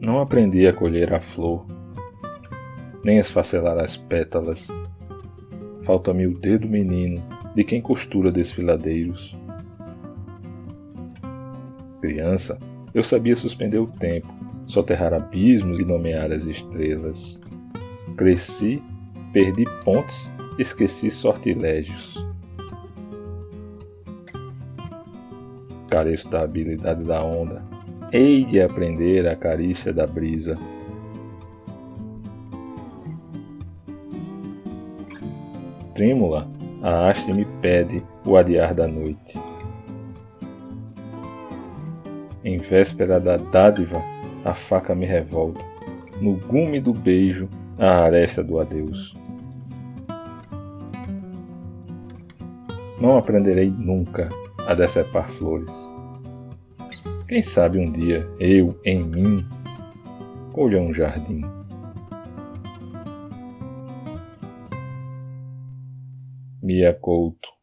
Não aprendi a colher a flor, nem esfacelar as pétalas. Falta-me o dedo menino de quem costura desfiladeiros. Criança, eu sabia suspender o tempo, soterrar abismos e nomear as estrelas. Cresci, perdi pontes, esqueci sortilégios. Careço da habilidade da onda, hei de aprender a carícia da brisa. Trêmula, a haste me pede o adiar da noite. Em véspera da dádiva, a faca me revolta. No gume do beijo, a aresta do adeus. Não aprenderei nunca a decepar flores. Quem sabe um dia eu, em mim, colha um jardim. Mia Couto